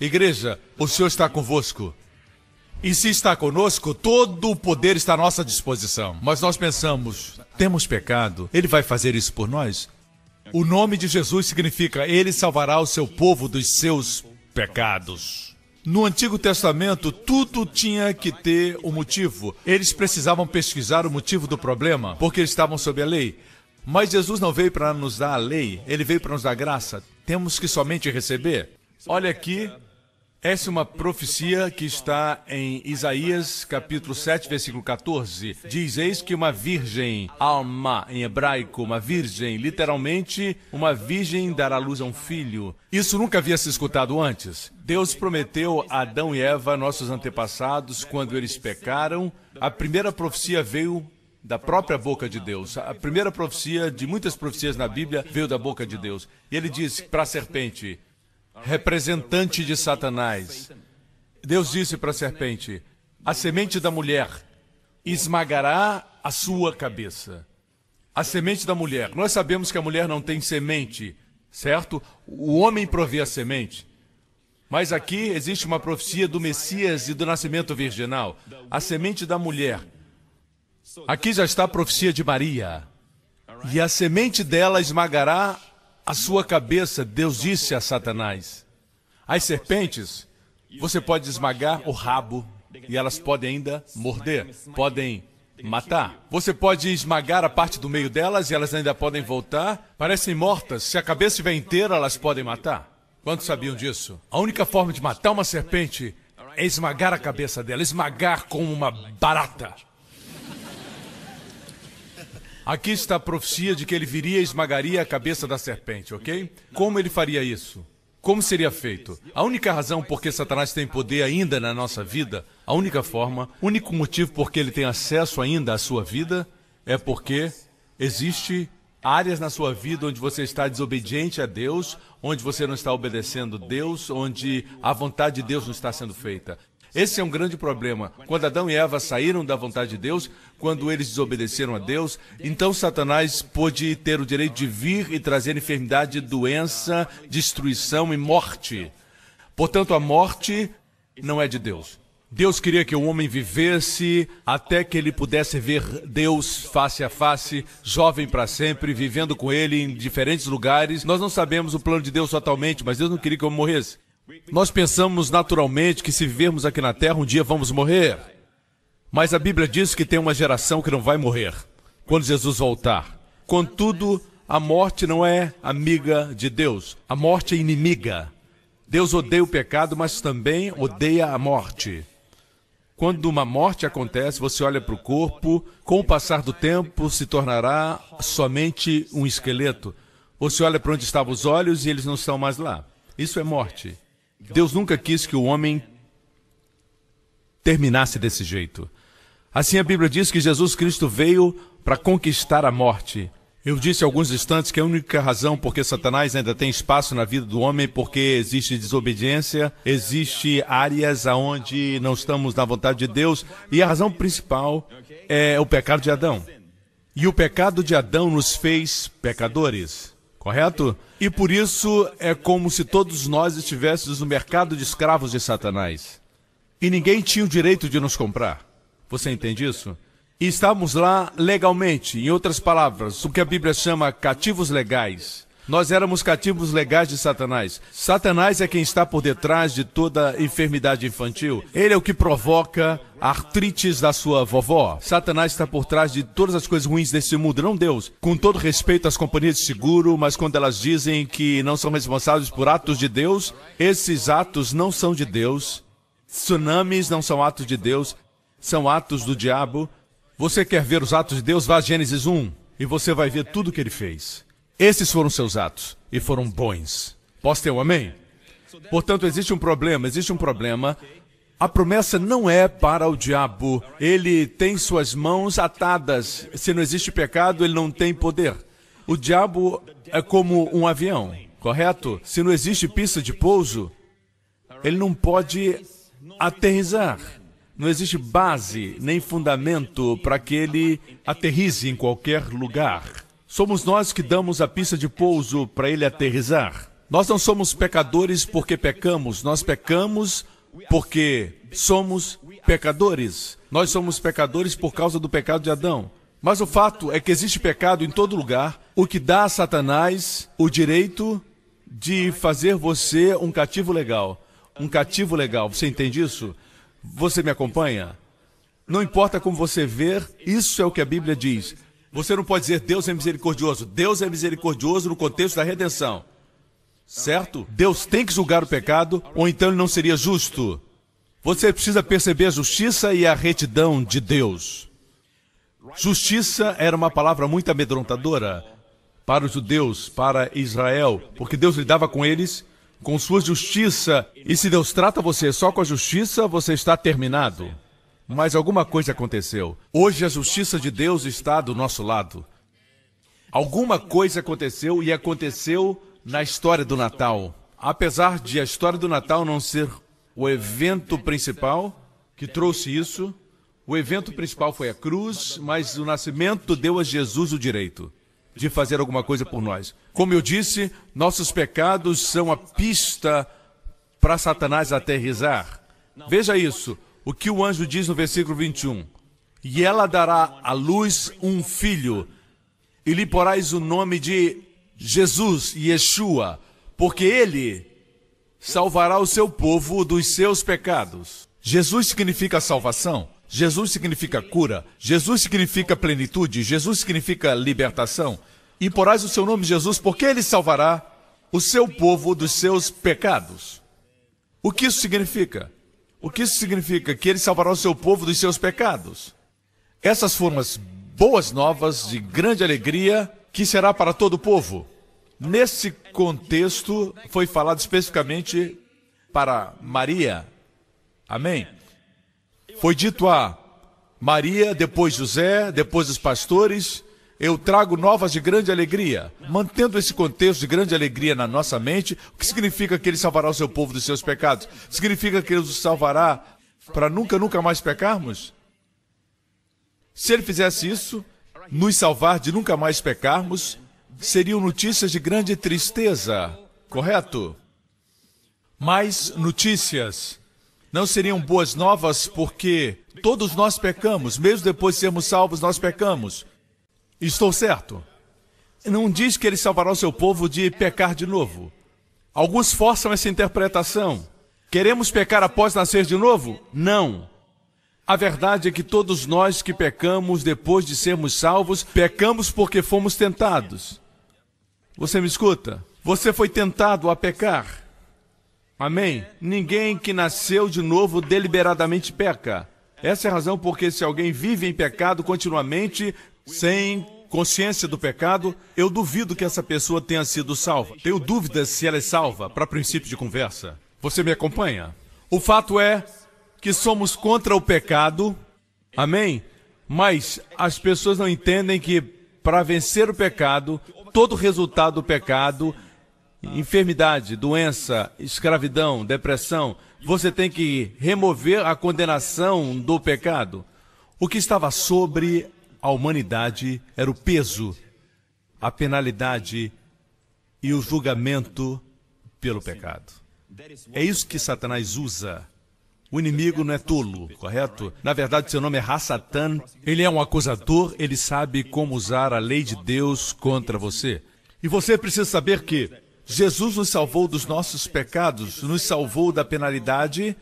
Igreja, o Senhor está convosco. E se está conosco, todo o poder está à nossa disposição. Mas nós pensamos, temos pecado, ele vai fazer isso por nós? O nome de Jesus significa ele salvará o seu povo dos seus pecados. No Antigo Testamento, tudo tinha que ter um motivo. Eles precisavam pesquisar o motivo do problema, porque eles estavam sob a lei. Mas Jesus não veio para nos dar a lei, ele veio para nos dar graça. Temos que somente receber. Olha aqui essa é uma profecia que está em Isaías capítulo 7, versículo 14. Diz: Eis que uma virgem, alma em hebraico, uma virgem, literalmente, uma virgem dará luz a um filho. Isso nunca havia se escutado antes. Deus prometeu a Adão e Eva, nossos antepassados, quando eles pecaram. A primeira profecia veio da própria boca de Deus. A primeira profecia de muitas profecias na Bíblia veio da boca de Deus. E ele disse para a serpente: representante de Satanás. Deus disse para a serpente: A semente da mulher esmagará a sua cabeça. A semente da mulher. Nós sabemos que a mulher não tem semente, certo? O homem provê a semente. Mas aqui existe uma profecia do Messias e do nascimento virginal. A semente da mulher. Aqui já está a profecia de Maria. E a semente dela esmagará a sua cabeça, Deus disse a Satanás. As serpentes, você pode esmagar o rabo e elas podem ainda morder, podem matar. Você pode esmagar a parte do meio delas e elas ainda podem voltar. Parecem mortas. Se a cabeça estiver inteira, elas podem matar. Quantos sabiam disso? A única forma de matar uma serpente é esmagar a cabeça dela, esmagar como uma barata. Aqui está a profecia de que ele viria e esmagaria a cabeça da serpente, ok? Como ele faria isso? Como seria feito? A única razão por que Satanás tem poder ainda na nossa vida, a única forma, o único motivo por que ele tem acesso ainda à sua vida, é porque existe áreas na sua vida onde você está desobediente a Deus, onde você não está obedecendo Deus, onde a vontade de Deus não está sendo feita. Esse é um grande problema. Quando Adão e Eva saíram da vontade de Deus, quando eles desobedeceram a Deus, então Satanás pôde ter o direito de vir e trazer enfermidade, doença, destruição e morte. Portanto, a morte não é de Deus. Deus queria que o homem vivesse até que ele pudesse ver Deus face a face, jovem para sempre, vivendo com ele em diferentes lugares. Nós não sabemos o plano de Deus totalmente, mas Deus não queria que eu morresse. Nós pensamos naturalmente que se vivermos aqui na Terra, um dia vamos morrer. Mas a Bíblia diz que tem uma geração que não vai morrer quando Jesus voltar. Contudo, a morte não é amiga de Deus. A morte é inimiga. Deus odeia o pecado, mas também odeia a morte. Quando uma morte acontece, você olha para o corpo, com o passar do tempo se tornará somente um esqueleto. Você olha para onde estavam os olhos e eles não estão mais lá. Isso é morte. Deus nunca quis que o homem terminasse desse jeito. Assim a Bíblia diz que Jesus Cristo veio para conquistar a morte. Eu disse há alguns instantes que a única razão por que Satanás ainda tem espaço na vida do homem é porque existe desobediência, existe áreas aonde não estamos na vontade de Deus, e a razão principal é o pecado de Adão. E o pecado de Adão nos fez pecadores correto? E por isso é como se todos nós estivéssemos no mercado de escravos de Satanás. E ninguém tinha o direito de nos comprar. Você entende isso? E estávamos lá legalmente, em outras palavras, o que a Bíblia chama cativos legais. Nós éramos cativos legais de Satanás. Satanás é quem está por detrás de toda enfermidade infantil. Ele é o que provoca artrites da sua vovó. Satanás está por trás de todas as coisas ruins desse mundo, não Deus. Com todo respeito às companhias de seguro, mas quando elas dizem que não são responsáveis por atos de Deus, esses atos não são de Deus. Tsunamis não são atos de Deus, são atos do diabo. Você quer ver os atos de Deus? Vá a Gênesis 1 e você vai ver tudo o que ele fez. Esses foram seus atos e foram bons. Posso ter um amém? Portanto, existe um problema, existe um problema. A promessa não é para o diabo. Ele tem suas mãos atadas. Se não existe pecado, ele não tem poder. O diabo é como um avião, correto? Se não existe pista de pouso, ele não pode aterrizar. Não existe base nem fundamento para que ele aterrize em qualquer lugar. Somos nós que damos a pista de pouso para ele aterrizar. Nós não somos pecadores porque pecamos, nós pecamos porque somos pecadores. Nós somos pecadores por causa do pecado de Adão. Mas o fato é que existe pecado em todo lugar, o que dá a Satanás o direito de fazer você um cativo legal. Um cativo legal, você entende isso? Você me acompanha? Não importa como você ver, isso é o que a Bíblia diz. Você não pode dizer Deus é misericordioso. Deus é misericordioso no contexto da redenção. Certo? Deus tem que julgar o pecado, ou então ele não seria justo. Você precisa perceber a justiça e a retidão de Deus. Justiça era uma palavra muito amedrontadora para os judeus, para Israel, porque Deus lidava com eles com sua justiça. E se Deus trata você só com a justiça, você está terminado. Mas alguma coisa aconteceu. Hoje a justiça de Deus está do nosso lado. Alguma coisa aconteceu e aconteceu na história do Natal. Apesar de a história do Natal não ser o evento principal que trouxe isso, o evento principal foi a cruz, mas o nascimento deu a Jesus o direito de fazer alguma coisa por nós. Como eu disse, nossos pecados são a pista para Satanás aterrizar. Veja isso, o que o anjo diz no versículo 21. E ela dará à luz um filho, e lhe porás o nome de Jesus, Yeshua, porque ele salvará o seu povo dos seus pecados. Jesus significa salvação. Jesus significa cura, Jesus significa plenitude, Jesus significa libertação. E porás o seu nome Jesus, porque ele salvará o seu povo dos seus pecados. O que isso significa? O que isso significa? Que ele salvará o seu povo dos seus pecados. Essas foram as boas novas de grande alegria que será para todo o povo. Nesse contexto, foi falado especificamente para Maria. Amém? Foi dito a Maria, depois José, depois os pastores, eu trago novas de grande alegria. Mantendo esse contexto de grande alegria na nossa mente, o que significa que ele salvará o seu povo dos seus pecados? Significa que ele os salvará para nunca, nunca mais pecarmos? Se ele fizesse isso, nos salvar de nunca mais pecarmos, seriam notícias de grande tristeza, correto? Mais notícias não seriam boas novas porque todos nós pecamos, mesmo depois de sermos salvos, nós pecamos. Estou certo? Não diz que ele salvará o seu povo de pecar de novo. Alguns forçam essa interpretação. Queremos pecar após nascer de novo? Não. A verdade é que todos nós que pecamos depois de sermos salvos, pecamos porque fomos tentados. Você me escuta? Você foi tentado a pecar. Amém? Ninguém que nasceu de novo deliberadamente peca. Essa é a razão porque se alguém vive em pecado continuamente, sem consciência do pecado, eu duvido que essa pessoa tenha sido salva. Tenho dúvidas se ela é salva, para princípio de conversa. Você me acompanha? O fato é que somos contra o pecado, amém? Mas as pessoas não entendem que para vencer o pecado, todo resultado do pecado enfermidade, doença, escravidão, depressão, você tem que remover a condenação do pecado. O que estava sobre a humanidade era o peso, a penalidade e o julgamento pelo pecado. É isso que Satanás usa. O inimigo não é tolo, correto? Na verdade, seu nome é Hassatan. Ele é um acusador, ele sabe como usar a lei de Deus contra você. E você precisa saber que Jesus nos salvou dos nossos pecados, nos salvou da penalidade,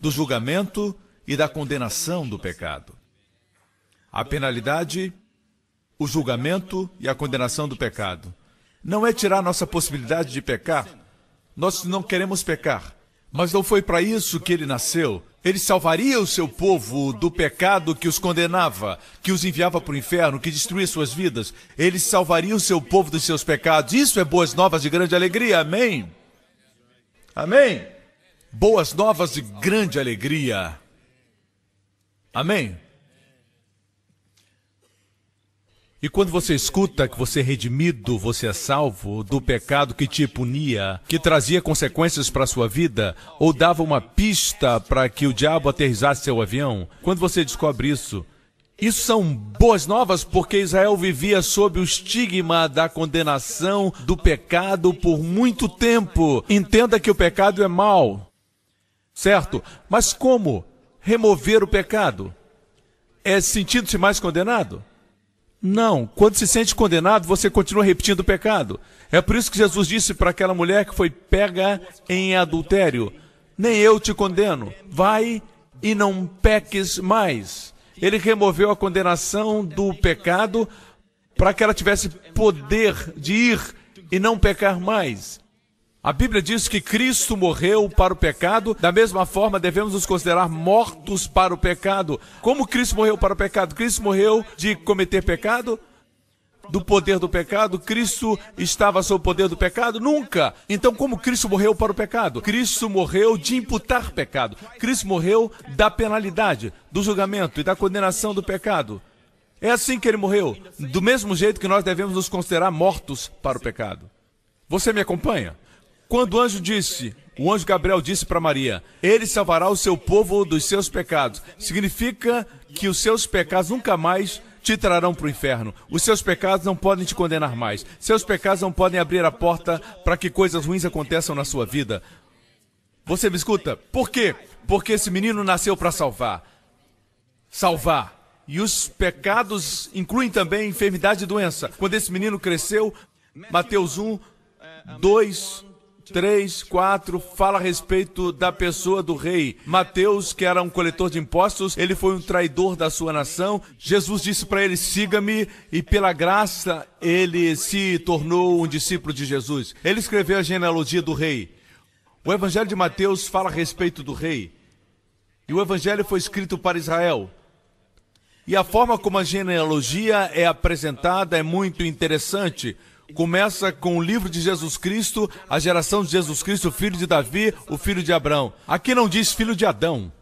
do julgamento e da condenação do pecado. A penalidade, o julgamento e a condenação do pecado. Não é tirar nossa possibilidade de pecar. Nós não queremos pecar. Mas não foi para isso que ele nasceu. Ele salvaria o seu povo do pecado que os condenava, que os enviava para o inferno, que destruía suas vidas. Ele salvaria o seu povo dos seus pecados. Isso é boas novas de grande alegria. Amém? Amém? Boas novas de grande alegria. Amém? E quando você escuta que você é redimido, você é salvo do pecado que te punia, que trazia consequências para a sua vida, ou dava uma pista para que o diabo aterrissasse seu avião, quando você descobre isso, Isso são boas novas porque Israel vivia sob o estigma da condenação do pecado por muito tempo. Entenda que o pecado é mal, certo? Mas como remover o pecado? É sentindo-se mais condenado? Não. Quando se sente condenado, você continua repetindo o pecado. É por isso que Jesus disse para aquela mulher que foi pega em adultério: Nem eu te condeno. Vai e não peques mais. Ele removeu a condenação do pecado para que ela tivesse poder de ir e não pecar mais. A Bíblia diz que Cristo morreu para o pecado, da mesma forma devemos nos considerar mortos para o pecado. Como Cristo morreu para o pecado? Cristo morreu de cometer pecado? Do poder do pecado? Cristo estava sob o poder do pecado? Nunca! Então, como Cristo morreu para o pecado? Cristo morreu de imputar pecado. Cristo morreu da penalidade, do julgamento e da condenação do pecado. É assim que ele morreu, do mesmo jeito que nós devemos nos considerar mortos para o pecado. Você me acompanha? Quando o anjo disse, o anjo Gabriel disse para Maria: Ele salvará o seu povo dos seus pecados. Significa que os seus pecados nunca mais te trarão para o inferno. Os seus pecados não podem te condenar mais. Seus pecados não podem abrir a porta para que coisas ruins aconteçam na sua vida. Você me escuta? Por quê? Porque esse menino nasceu para salvar. Salvar. E os pecados incluem também enfermidade e doença. Quando esse menino cresceu, Mateus 1, 2, 3, 4 fala a respeito da pessoa do rei. Mateus, que era um coletor de impostos, ele foi um traidor da sua nação. Jesus disse para ele: siga-me, e pela graça ele se tornou um discípulo de Jesus. Ele escreveu a genealogia do rei. O evangelho de Mateus fala a respeito do rei. E o evangelho foi escrito para Israel. E a forma como a genealogia é apresentada é muito interessante começa com o livro de Jesus Cristo, a geração de Jesus Cristo, filho de Davi, o filho de Abraão. Aqui não diz filho de Adão.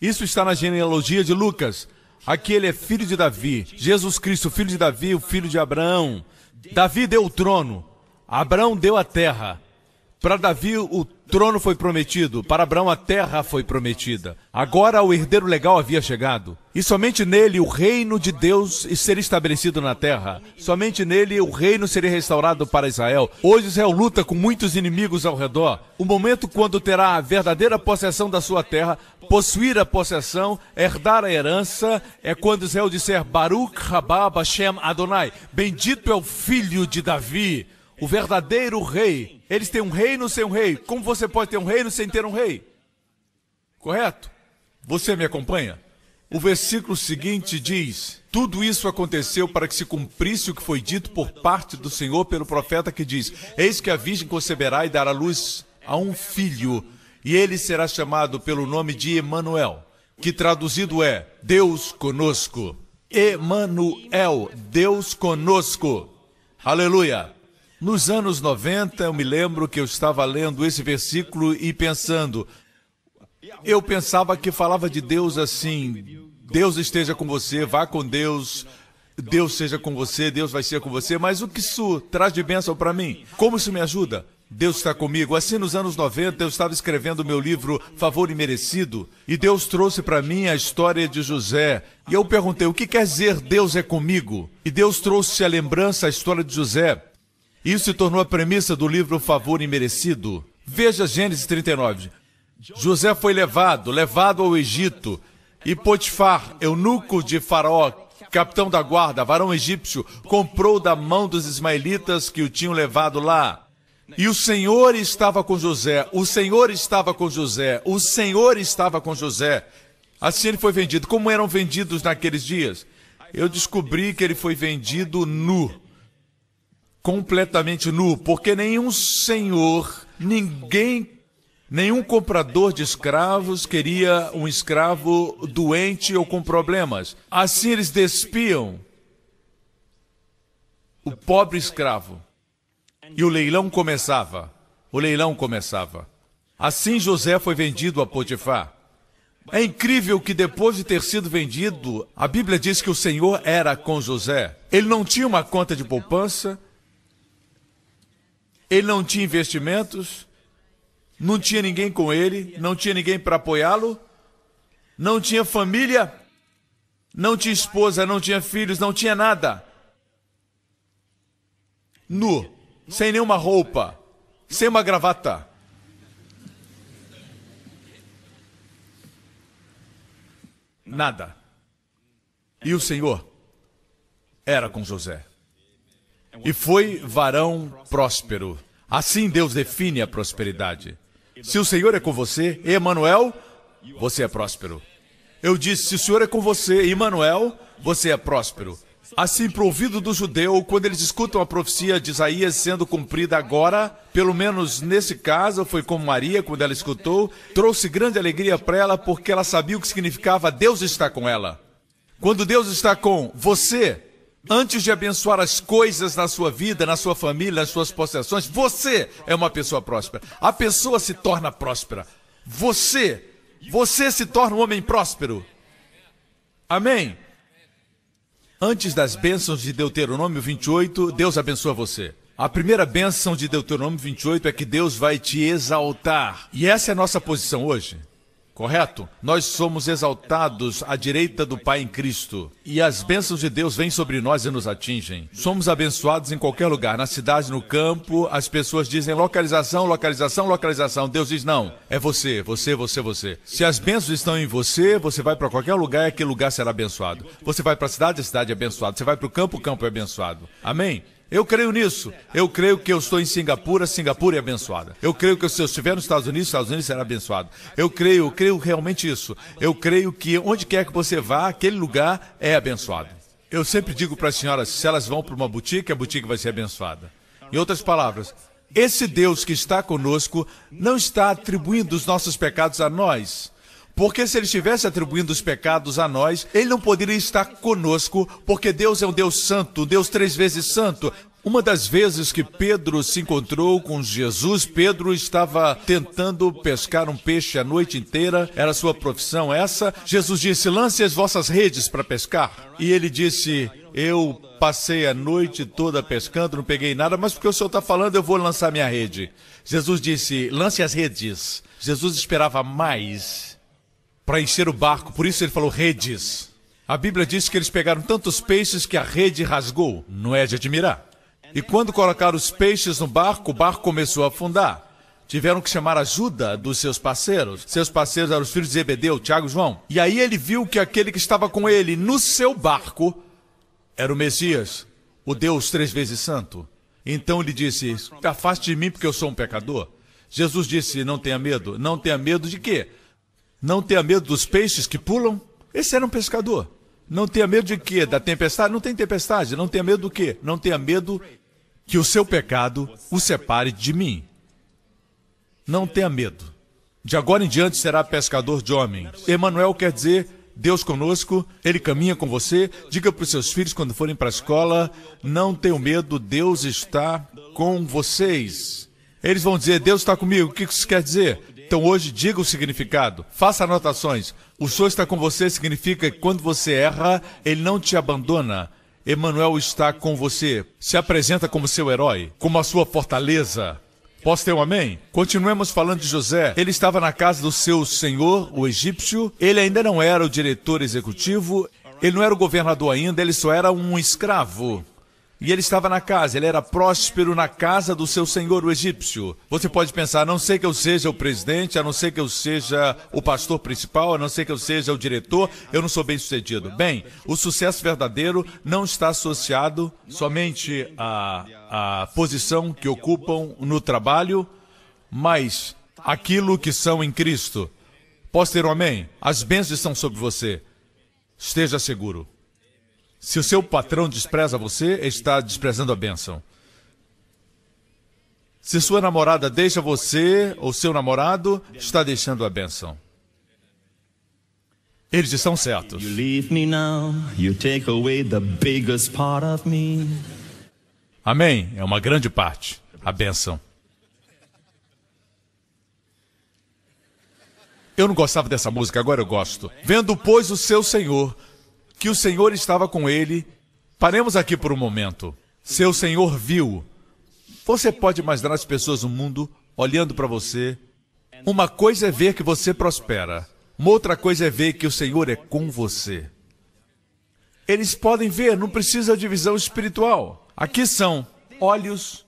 Isso está na genealogia de Lucas. Aqui ele é filho de Davi. Jesus Cristo, filho de Davi, o filho de Abraão. Davi deu o trono. Abraão deu a terra. Para Davi, o trono foi prometido, para Abraão a terra foi prometida. Agora o herdeiro legal havia chegado. E somente nele o reino de Deus seria estabelecido na terra. Somente nele o reino seria restaurado para Israel. Hoje Israel luta com muitos inimigos ao redor. O momento quando terá a verdadeira possessão da sua terra, possuir a possessão, herdar a herança, é quando Israel disser Baruch Rabba Hashem Adonai. Bendito é o filho de Davi o verdadeiro rei. Eles têm um reino sem um rei. Como você pode ter um reino sem ter um rei? Correto? Você me acompanha? O versículo seguinte diz: Tudo isso aconteceu para que se cumprisse o que foi dito por parte do Senhor pelo profeta que diz: Eis que a virgem conceberá e dará luz a um filho, e ele será chamado pelo nome de Emanuel, que traduzido é Deus conosco. Emanuel, Deus conosco. Aleluia. Nos anos 90, eu me lembro que eu estava lendo esse versículo e pensando, eu pensava que falava de Deus assim: Deus esteja com você, vá com Deus, Deus seja com você, Deus vai ser com você, mas o que isso traz de bênção para mim? Como isso me ajuda? Deus está comigo. Assim, nos anos 90, eu estava escrevendo meu livro Favor Imerecido e Deus trouxe para mim a história de José. E eu perguntei: o que quer dizer Deus é comigo? E Deus trouxe a lembrança, a história de José. Isso se tornou a premissa do livro Favor Imerecido. Veja Gênesis 39. José foi levado, levado ao Egito, e Potifar, eunuco de Faraó, capitão da guarda, varão egípcio, comprou da mão dos ismaelitas que o tinham levado lá. E o Senhor estava com José, o Senhor estava com José, o Senhor estava com José. Assim ele foi vendido. Como eram vendidos naqueles dias? Eu descobri que ele foi vendido nu completamente nu, porque nenhum senhor, ninguém, nenhum comprador de escravos queria um escravo doente ou com problemas. Assim eles despiam o pobre escravo. E o leilão começava. O leilão começava. Assim José foi vendido a Potifar. É incrível que depois de ter sido vendido, a Bíblia diz que o Senhor era com José. Ele não tinha uma conta de poupança, ele não tinha investimentos, não tinha ninguém com ele, não tinha ninguém para apoiá-lo, não tinha família. Não tinha esposa, não tinha filhos, não tinha nada. Nu, sem nenhuma roupa, sem uma gravata. Nada. E o Senhor era com José. E foi varão próspero. Assim Deus define a prosperidade. Se o Senhor é com você, Emanuel, você é próspero. Eu disse: se o Senhor é com você, Emanuel, você é próspero. Assim, para o ouvido do judeu, quando eles escutam a profecia de Isaías sendo cumprida agora, pelo menos nesse caso, foi como Maria, quando ela escutou, trouxe grande alegria para ela, porque ela sabia o que significava Deus está com ela. Quando Deus está com você, antes de abençoar as coisas na sua vida, na sua família, nas suas possessões, você é uma pessoa próspera. A pessoa se torna próspera. Você, você se torna um homem próspero. Amém? Antes das bênçãos de Deuteronômio 28, Deus abençoa você. A primeira bênção de Deuteronômio 28 é que Deus vai te exaltar. E essa é a nossa posição hoje. Correto? Nós somos exaltados à direita do Pai em Cristo. E as bênçãos de Deus vêm sobre nós e nos atingem. Somos abençoados em qualquer lugar, na cidade, no campo. As pessoas dizem localização, localização, localização. Deus diz não. É você, você, você, você. Se as bênçãos estão em você, você vai para qualquer lugar e aquele lugar será abençoado. Você vai para a cidade, a cidade é abençoada. Você vai para o campo, o campo é abençoado. Amém? Eu creio nisso. Eu creio que eu estou em Singapura, Singapura é abençoada. Eu creio que se eu estiver nos Estados Unidos, Estados Unidos será abençoado. Eu creio, eu creio realmente isso. Eu creio que onde quer que você vá, aquele lugar é abençoado. Eu sempre digo para as senhoras, se elas vão para uma boutique, a boutique vai ser abençoada. Em outras palavras, esse Deus que está conosco não está atribuindo os nossos pecados a nós. Porque se ele estivesse atribuindo os pecados a nós, ele não poderia estar conosco, porque Deus é um Deus santo, Deus três vezes santo. Uma das vezes que Pedro se encontrou com Jesus, Pedro estava tentando pescar um peixe a noite inteira, era sua profissão essa. Jesus disse: Lance as vossas redes para pescar. E ele disse: Eu passei a noite toda pescando, não peguei nada, mas porque o senhor está falando, eu vou lançar minha rede. Jesus disse: Lance as redes. Jesus esperava mais para encher o barco, por isso ele falou redes. A Bíblia diz que eles pegaram tantos peixes que a rede rasgou. Não é de admirar. E quando colocaram os peixes no barco, o barco começou a afundar. Tiveram que chamar ajuda dos seus parceiros. Seus parceiros eram os filhos de Zebedeu, Tiago e João. E aí ele viu que aquele que estava com ele no seu barco era o Messias, o Deus três vezes santo. Então ele disse: Afaste de mim porque eu sou um pecador. Jesus disse: Não tenha medo. Não tenha medo de quê? Não tenha medo dos peixes que pulam. Esse era um pescador. Não tenha medo de quê? Da tempestade? Não tem tempestade. Não tenha medo do quê? Não tenha medo que o seu pecado o separe de mim. Não tenha medo. De agora em diante será pescador de homens. Emanuel quer dizer Deus conosco, Ele caminha com você. Diga para os seus filhos quando forem para a escola: não tenham medo, Deus está com vocês. Eles vão dizer: Deus está comigo. O que isso quer dizer? Então hoje diga o significado, faça anotações. O Senhor está com você significa que quando você erra, Ele não te abandona. Emmanuel está com você, se apresenta como seu herói, como a sua fortaleza. Posso ter um amém? Continuemos falando de José. Ele estava na casa do seu senhor, o egípcio. Ele ainda não era o diretor executivo. Ele não era o governador ainda, ele só era um escravo. E ele estava na casa, ele era próspero na casa do seu senhor, o egípcio. Você pode pensar, a não ser que eu seja o presidente, a não ser que eu seja o pastor principal, a não ser que eu seja o diretor, eu não sou bem sucedido. Bem, o sucesso verdadeiro não está associado somente à, à posição que ocupam no trabalho, mas aquilo que são em Cristo. Posso ter um amém? As bênçãos estão sobre você. Esteja seguro. Se o seu patrão despreza você, está desprezando a bênção. Se sua namorada deixa você ou seu namorado, está deixando a bênção. Eles estão certos. Amém. É uma grande parte. A bênção. Eu não gostava dessa música, agora eu gosto. Vendo, pois, o seu Senhor que o Senhor estava com ele. Paremos aqui por um momento. Seu Senhor viu. Você pode imaginar as pessoas no mundo olhando para você. Uma coisa é ver que você prospera. Uma outra coisa é ver que o Senhor é com você. Eles podem ver, não precisa de visão espiritual. Aqui são olhos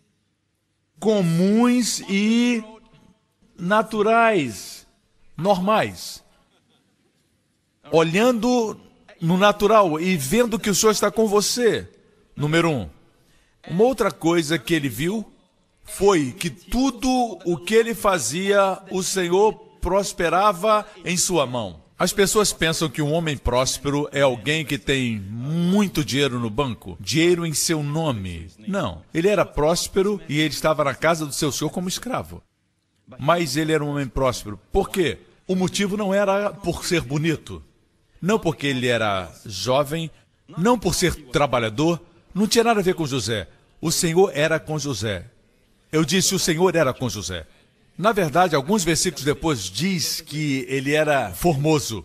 comuns e naturais, normais. Olhando no natural e vendo que o Senhor está com você. Número um. Uma outra coisa que ele viu foi que tudo o que ele fazia, o Senhor prosperava em sua mão. As pessoas pensam que um homem próspero é alguém que tem muito dinheiro no banco, dinheiro em seu nome. Não. Ele era próspero e ele estava na casa do seu senhor como escravo. Mas ele era um homem próspero. Por quê? O motivo não era por ser bonito, não porque ele era jovem, não por ser trabalhador, não tinha nada a ver com José. O Senhor era com José. Eu disse: o Senhor era com José. Na verdade, alguns versículos depois diz que ele era formoso.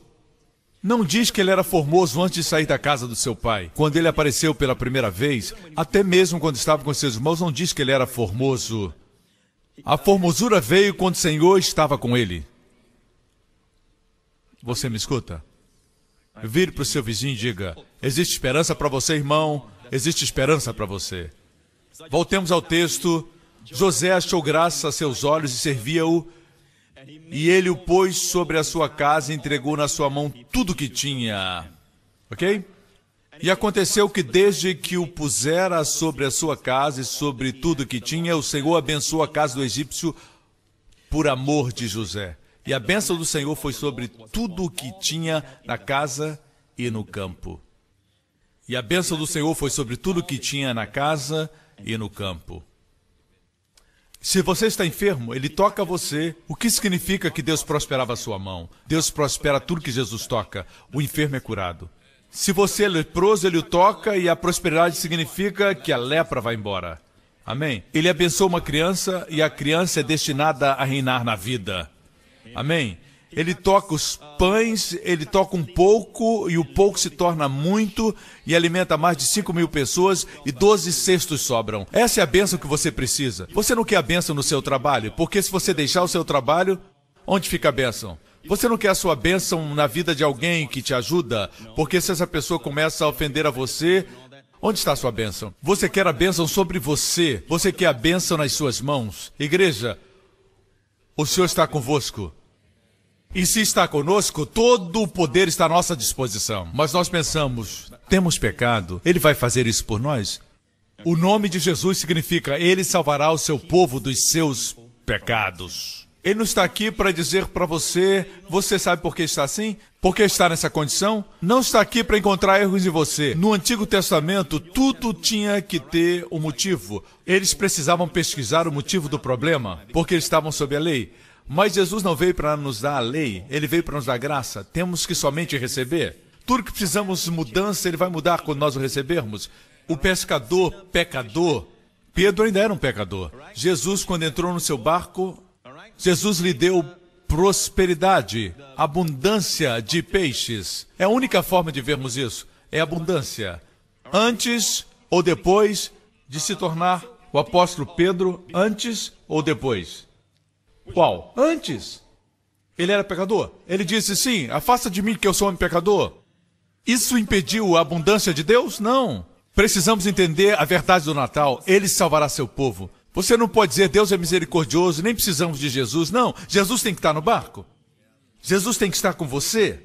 Não diz que ele era formoso antes de sair da casa do seu pai. Quando ele apareceu pela primeira vez, até mesmo quando estava com seus irmãos, não diz que ele era formoso. A formosura veio quando o Senhor estava com ele. Você me escuta? Vire para o seu vizinho e diga: Existe esperança para você, irmão? Existe esperança para você. Voltemos ao texto José achou graça a seus olhos e servia-o, e ele o pôs sobre a sua casa e entregou na sua mão tudo que tinha. Ok? E aconteceu que desde que o pusera sobre a sua casa e sobre tudo que tinha, o Senhor abençoou a casa do egípcio por amor de José. E a bênção do Senhor foi sobre tudo o que tinha na casa e no campo. E a bênção do Senhor foi sobre tudo o que tinha na casa e no campo. Se você está enfermo, ele toca você. O que significa que Deus prosperava a sua mão? Deus prospera tudo que Jesus toca. O enfermo é curado. Se você é leproso, ele o toca e a prosperidade significa que a lepra vai embora. Amém? Ele abençoa uma criança e a criança é destinada a reinar na vida. Amém? Ele toca os pães, ele toca um pouco, e o pouco se torna muito, e alimenta mais de 5 mil pessoas, e 12 cestos sobram. Essa é a bênção que você precisa. Você não quer a bênção no seu trabalho, porque se você deixar o seu trabalho, onde fica a bênção? Você não quer a sua bênção na vida de alguém que te ajuda, porque se essa pessoa começa a ofender a você, Onde está a sua bênção? Você quer a bênção sobre você. Você quer a bênção nas suas mãos. Igreja, o Senhor está convosco. E se está conosco, todo o poder está à nossa disposição. Mas nós pensamos, temos pecado, ele vai fazer isso por nós? O nome de Jesus significa ele salvará o seu povo dos seus pecados. Ele não está aqui para dizer para você, você sabe por que está assim? Por que está nessa condição? Não está aqui para encontrar erros em você. No Antigo Testamento, tudo tinha que ter um motivo. Eles precisavam pesquisar o motivo do problema, porque eles estavam sob a lei. Mas Jesus não veio para nos dar a lei, ele veio para nos dar graça. Temos que somente receber. Tudo que precisamos de mudança, ele vai mudar quando nós o recebermos. O pescador, pecador, Pedro ainda era um pecador. Jesus, quando entrou no seu barco, Jesus lhe deu prosperidade, abundância de peixes. É a única forma de vermos isso. É abundância. Antes ou depois de se tornar o apóstolo Pedro, antes ou depois? Qual? Antes. Ele era pecador. Ele disse: Sim, afasta de mim que eu sou um pecador. Isso impediu a abundância de Deus? Não. Precisamos entender a verdade do Natal. Ele salvará seu povo. Você não pode dizer Deus é misericordioso, nem precisamos de Jesus. Não, Jesus tem que estar no barco. Jesus tem que estar com você.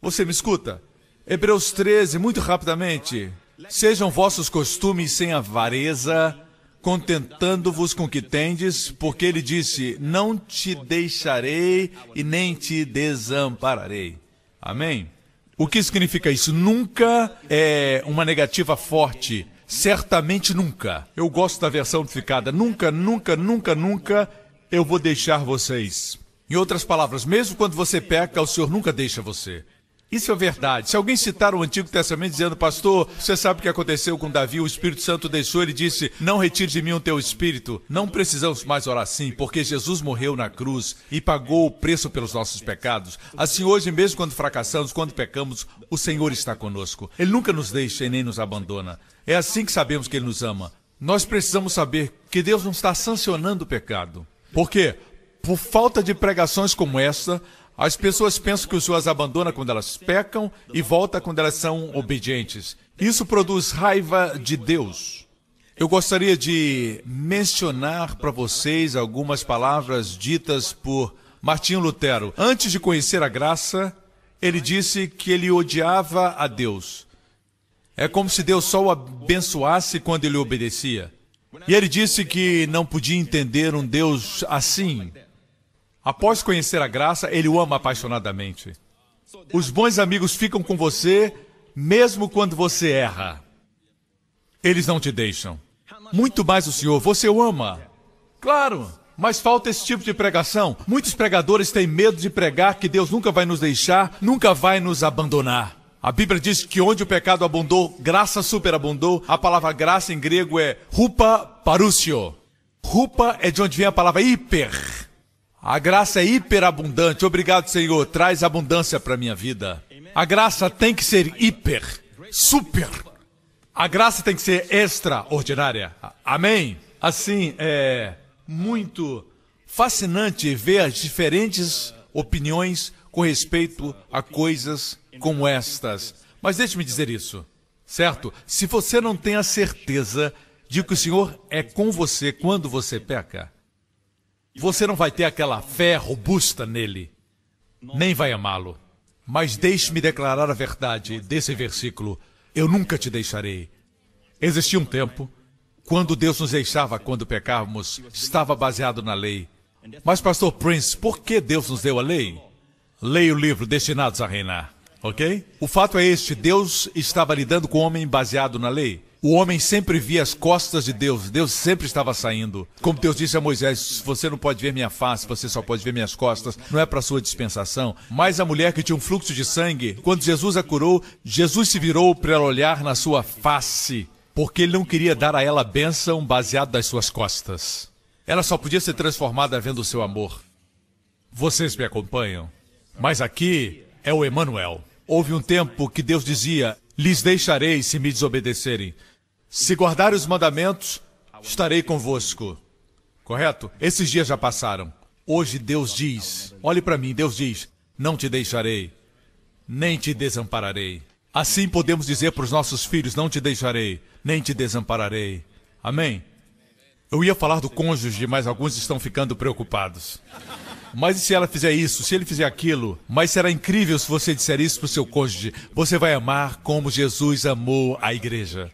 Você me escuta? Hebreus 13, muito rapidamente. Sejam vossos costumes sem avareza, contentando-vos com o que tendes, porque ele disse: Não te deixarei e nem te desampararei. Amém? O que significa isso? Nunca é uma negativa forte. Certamente nunca. Eu gosto da versão amplificada. Nunca, nunca, nunca, nunca eu vou deixar vocês. Em outras palavras, mesmo quando você peca, o Senhor nunca deixa você. Isso é verdade. Se alguém citar o Antigo Testamento dizendo, pastor, você sabe o que aconteceu com Davi, o Espírito Santo deixou, ele disse, não retire de mim o teu espírito. Não precisamos mais orar assim, porque Jesus morreu na cruz e pagou o preço pelos nossos pecados. Assim, hoje, mesmo quando fracassamos, quando pecamos, o Senhor está conosco. Ele nunca nos deixa e nem nos abandona. É assim que sabemos que Ele nos ama. Nós precisamos saber que Deus não está sancionando o pecado. Por quê? Por falta de pregações como essa, As pessoas pensam que o Senhor as abandona quando elas pecam e volta quando elas são obedientes. Isso produz raiva de Deus. Eu gostaria de mencionar para vocês algumas palavras ditas por Martinho Lutero. Antes de conhecer a graça, ele disse que ele odiava a Deus. É como se Deus só o abençoasse quando ele obedecia. E ele disse que não podia entender um Deus assim. Após conhecer a graça, ele o ama apaixonadamente. Os bons amigos ficam com você mesmo quando você erra. Eles não te deixam. Muito mais o Senhor, você o ama. Claro, mas falta esse tipo de pregação. Muitos pregadores têm medo de pregar que Deus nunca vai nos deixar, nunca vai nos abandonar. A Bíblia diz que onde o pecado abundou, graça superabundou. A palavra graça em grego é rupa parúcio. Rupa é de onde vem a palavra hiper. A graça é hiperabundante. Obrigado, Senhor. Traz abundância para minha vida. A graça tem que ser hiper, super. A graça tem que ser extraordinária. Amém? Assim, é muito fascinante ver as diferentes opiniões com respeito a coisas como estas. Mas deixe-me dizer isso, certo? Se você não tem a certeza de que o Senhor é com você quando você peca, você não vai ter aquela fé robusta nele, nem vai amá-lo. Mas deixe-me declarar a verdade desse versículo: Eu nunca te deixarei. Existia um tempo quando Deus nos deixava quando pecávamos, estava baseado na lei. Mas, pastor Prince, por que Deus nos deu a lei? Leia o livro Destinados a Reinar. Ok? O fato é este: Deus estava lidando com o homem baseado na lei. O homem sempre via as costas de Deus, Deus sempre estava saindo. Como Deus disse a Moisés: Você não pode ver minha face, você só pode ver minhas costas, não é para sua dispensação. Mas a mulher que tinha um fluxo de sangue, quando Jesus a curou, Jesus se virou para ela olhar na sua face, porque ele não queria dar a ela bênção baseado nas suas costas. Ela só podia ser transformada vendo o seu amor. Vocês me acompanham? Mas aqui é o Emanuel. Houve um tempo que Deus dizia: Lhes deixarei se me desobedecerem. Se guardarem os mandamentos, estarei convosco. Correto? Esses dias já passaram. Hoje Deus diz: Olhe para mim, Deus diz: Não te deixarei, nem te desampararei. Assim podemos dizer para os nossos filhos: Não te deixarei, nem te desampararei. Amém? Eu ia falar do cônjuge, mas alguns estão ficando preocupados. Mas e se ela fizer isso, se ele fizer aquilo? Mas será incrível se você disser isso para o seu cônjuge. Você vai amar como Jesus amou a igreja.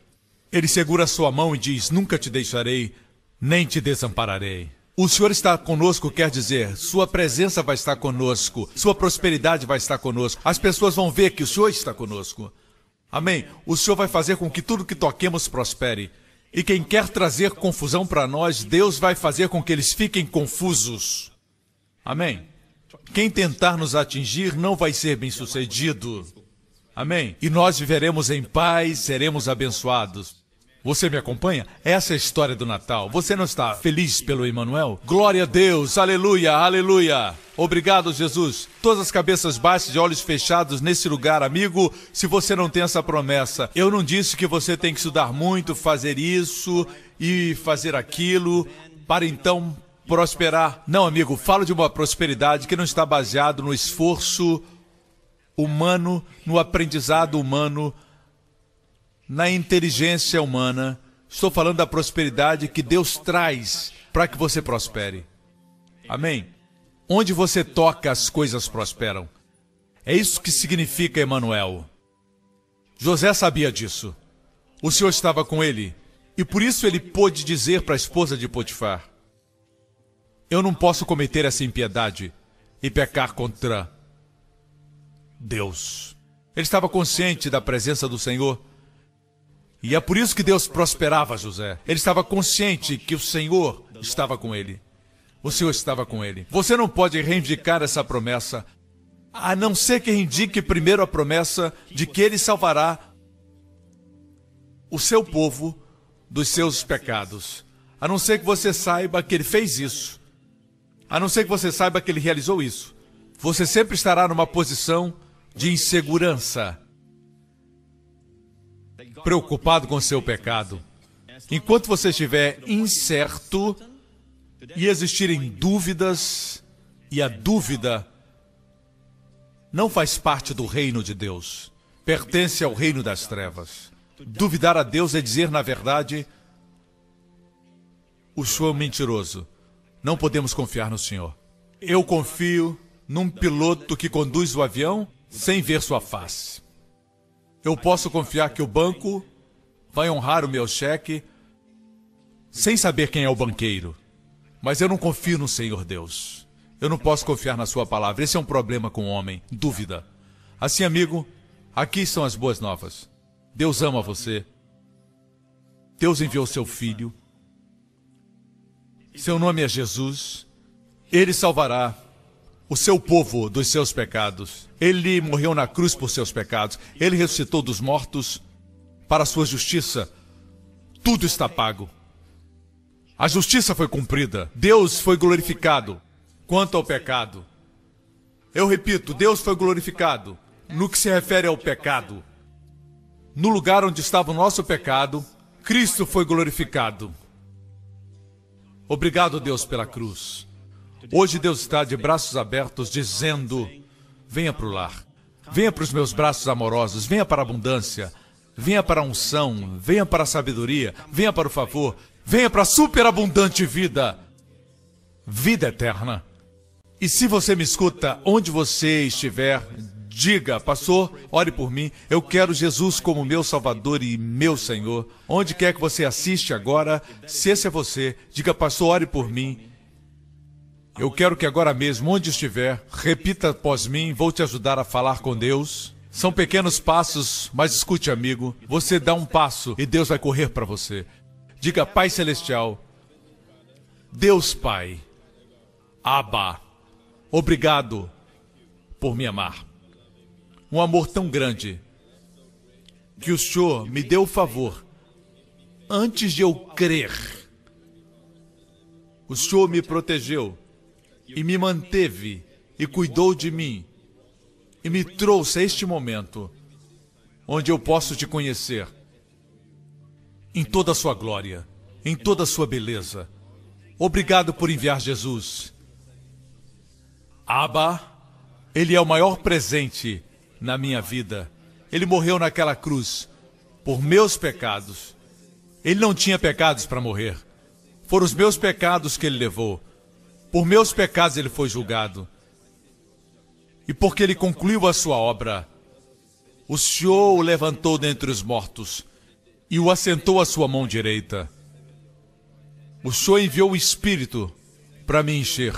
Ele segura sua mão e diz: Nunca te deixarei, nem te desampararei. O Senhor está conosco, quer dizer, Sua presença vai estar conosco, Sua prosperidade vai estar conosco. As pessoas vão ver que o Senhor está conosco. Amém? O Senhor vai fazer com que tudo que toquemos prospere. E quem quer trazer confusão para nós, Deus vai fazer com que eles fiquem confusos. Amém? Quem tentar nos atingir não vai ser bem sucedido. Amém? E nós viveremos em paz, seremos abençoados. Você me acompanha? Essa é a história do Natal. Você não está feliz pelo Emmanuel? Glória a Deus, aleluia, aleluia. Obrigado, Jesus. Todas as cabeças baixas e olhos fechados nesse lugar, amigo. Se você não tem essa promessa, eu não disse que você tem que estudar muito, fazer isso e fazer aquilo, para então prosperar. Não, amigo, falo de uma prosperidade que não está baseado no esforço humano, no aprendizado humano, na inteligência humana. Estou falando da prosperidade que Deus traz para que você prospere. Amém? Onde você toca, as coisas prosperam. É isso que significa Emanuel. José sabia disso. O Senhor estava com ele, e por isso ele pôde dizer para a esposa de Potifar: eu não posso cometer essa impiedade e pecar contra Deus. Ele estava consciente da presença do Senhor. E é por isso que Deus prosperava José. Ele estava consciente que o Senhor estava com ele. O Senhor estava com ele. Você não pode reivindicar essa promessa, a não ser que reivindique primeiro a promessa de que ele salvará o seu povo dos seus pecados. A não ser que você saiba que ele fez isso a não ser que você saiba que ele realizou isso. Você sempre estará numa posição de insegurança, preocupado com seu pecado. Enquanto você estiver incerto e existirem dúvidas, e a dúvida não faz parte do reino de Deus. Pertence ao reino das trevas. Duvidar a Deus é dizer, na verdade, o senhor é mentiroso. Não podemos confiar no senhor. Eu confio num piloto que conduz o avião sem ver sua face. Eu posso confiar que o banco vai honrar o meu cheque sem saber quem é o banqueiro. Mas eu não confio no Senhor Deus. Eu não posso confiar na Sua palavra. Esse é um problema com o homem. Dúvida. Assim, amigo, aqui são as boas novas. Deus ama você. Deus enviou seu filho. Seu nome é Jesus. Ele salvará o seu povo dos seus pecados. Ele morreu na cruz por seus pecados. Ele ressuscitou dos mortos para a sua justiça. Tudo está pago. A justiça foi cumprida. Deus foi glorificado quanto ao pecado. Eu repito, Deus foi glorificado no que se refere ao pecado. No lugar onde estava o nosso pecado, Cristo foi glorificado. Obrigado, Deus, pela cruz. Hoje Deus está de braços abertos dizendo: venha para o lar. Venha para os meus braços amorosos, venha para a abundância, venha para a unção, venha para a sabedoria, venha para o favor, Venha para a superabundante vida, vida eterna. E se você me escuta, onde você estiver, diga, pastor, ore por mim. Eu quero Jesus como meu Salvador e meu Senhor. Onde quer que você assiste agora, se esse é você, diga, pastor, ore por mim. Eu quero que agora mesmo, onde estiver, repita após mim, vou te ajudar a falar com Deus. São pequenos passos, mas escute, amigo. Você dá um passo e Deus vai correr para você. Diga Pai Celestial, Deus Pai, Abba, obrigado por me amar. Um amor tão grande que o Senhor me deu o favor antes de eu crer. O Senhor me protegeu e me manteve e cuidou de mim e me trouxe a este momento onde eu posso te conhecer em toda a sua glória, em toda a sua beleza. Obrigado por enviar Jesus. Abba, ele é o maior presente na minha vida. Ele morreu naquela cruz por meus pecados. Ele não tinha pecados para morrer. Foram os meus pecados que ele levou. Por meus pecados ele foi julgado. E porque ele concluiu a sua obra, o Senhor o levantou dentre os mortos e o assentou à sua mão direita. O Senhor enviou o Espírito para me encher.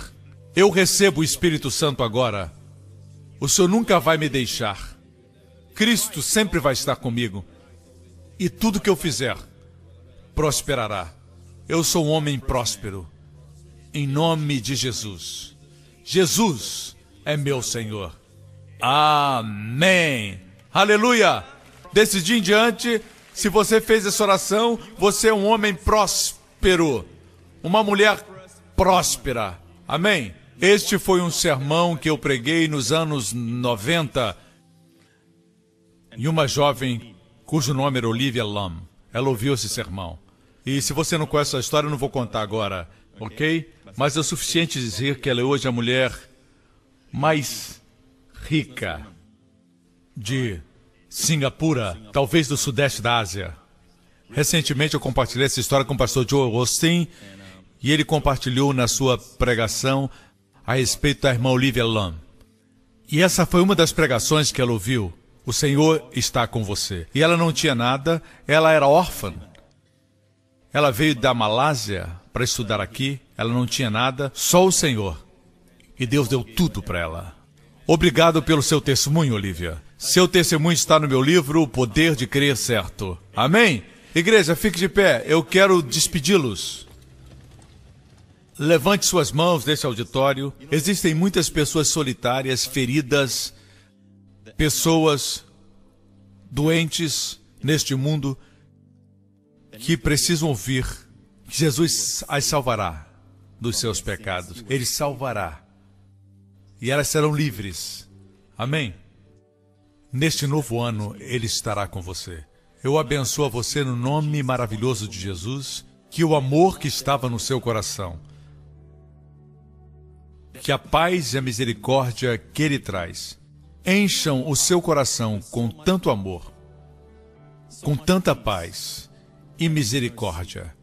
Eu recebo o Espírito Santo agora. O Senhor nunca vai me deixar. Cristo sempre vai estar comigo. E tudo que eu fizer prosperará. Eu sou um homem próspero. Em nome de Jesus. Jesus é meu Senhor. Amém. Aleluia. Desse dia em diante, se você fez essa oração, você é um homem próspero, uma mulher próspera. Amém? Este foi um sermão que eu preguei nos anos 90 e uma jovem cujo nome era Olivia Lam. Ela ouviu esse sermão. E se você não conhece a história, eu não vou contar agora, ok? Mas é suficiente dizer que ela é hoje a mulher mais rica de Singapura, talvez do sudeste da Ásia. Recentemente eu compartilhei essa história com o pastor Joe Austin e ele compartilhou na sua pregação a respeito da irmã Olivia Lam. E essa foi uma das pregações que ela ouviu. O Senhor está com você. E ela não tinha nada, ela era órfã. Ela veio da Malásia para estudar aqui, ela não tinha nada, só o Senhor. E Deus deu tudo para ela. Obrigado pelo seu testemunho, Olivia. Seu testemunho está no meu livro, O Poder de Crer Certo. Amém? Igreja, fique de pé. Eu quero despedi-los. Levante suas mãos desse auditório. Existem muitas pessoas solitárias, feridas, pessoas doentes neste mundo que precisam ouvir que Jesus as salvará dos seus pecados. Ele salvará. E elas serão livres. Amém? Neste novo ano, Ele estará com você. Eu abençoo a você no nome maravilhoso de Jesus, que o amor que estava no seu coração, que a paz e a misericórdia que Ele traz, encham o seu coração com tanto amor, com tanta paz e misericórdia,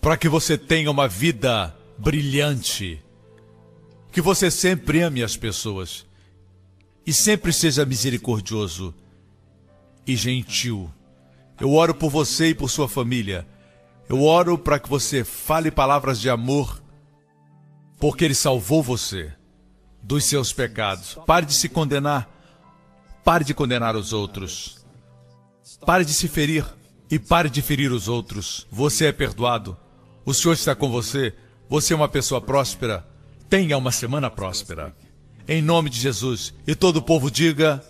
para que você tenha uma vida brilhante, que você sempre ame as pessoas e sempre seja misericordioso e gentil. Eu oro por você e por sua família. Eu oro para que você fale palavras de amor, porque Ele salvou você dos seus pecados. Pare de se condenar. Pare de condenar os outros. Pare de se ferir e pare de ferir os outros. Você é perdoado. O Senhor está com você. Você é uma pessoa próspera. Tenha uma semana próspera. Em nome de Jesus. E todo o povo diga.